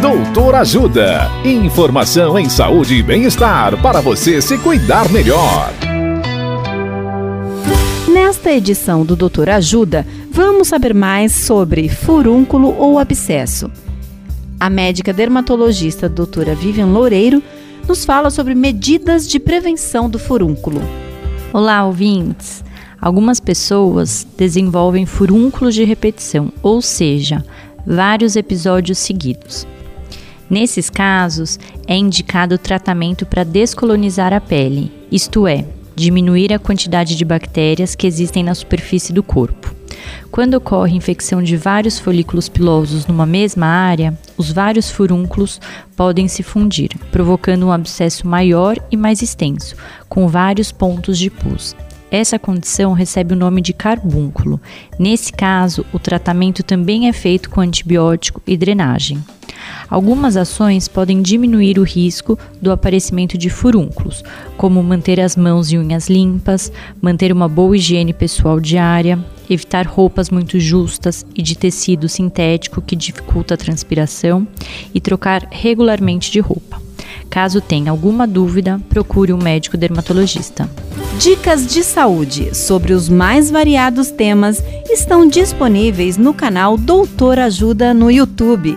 Doutor Ajuda. Informação em saúde e bem-estar para você se cuidar melhor. Nesta edição do Doutor Ajuda, vamos saber mais sobre furúnculo ou abscesso. A médica dermatologista doutora Vivian Loureiro nos fala sobre medidas de prevenção do furúnculo. Olá, ouvintes! Algumas pessoas desenvolvem furúnculos de repetição, ou seja, vários episódios seguidos. Nesses casos, é indicado o tratamento para descolonizar a pele, isto é, diminuir a quantidade de bactérias que existem na superfície do corpo. Quando ocorre infecção de vários folículos pilosos numa mesma área, os vários furúnculos podem se fundir, provocando um abscesso maior e mais extenso, com vários pontos de pus. Essa condição recebe o nome de carbúnculo. Nesse caso, o tratamento também é feito com antibiótico e drenagem. Algumas ações podem diminuir o risco do aparecimento de furúnculos, como manter as mãos e unhas limpas, manter uma boa higiene pessoal diária, evitar roupas muito justas e de tecido sintético que dificulta a transpiração e trocar regularmente de roupa. Caso tenha alguma dúvida, procure um médico dermatologista. Dicas de saúde sobre os mais variados temas estão disponíveis no canal Doutor Ajuda no YouTube.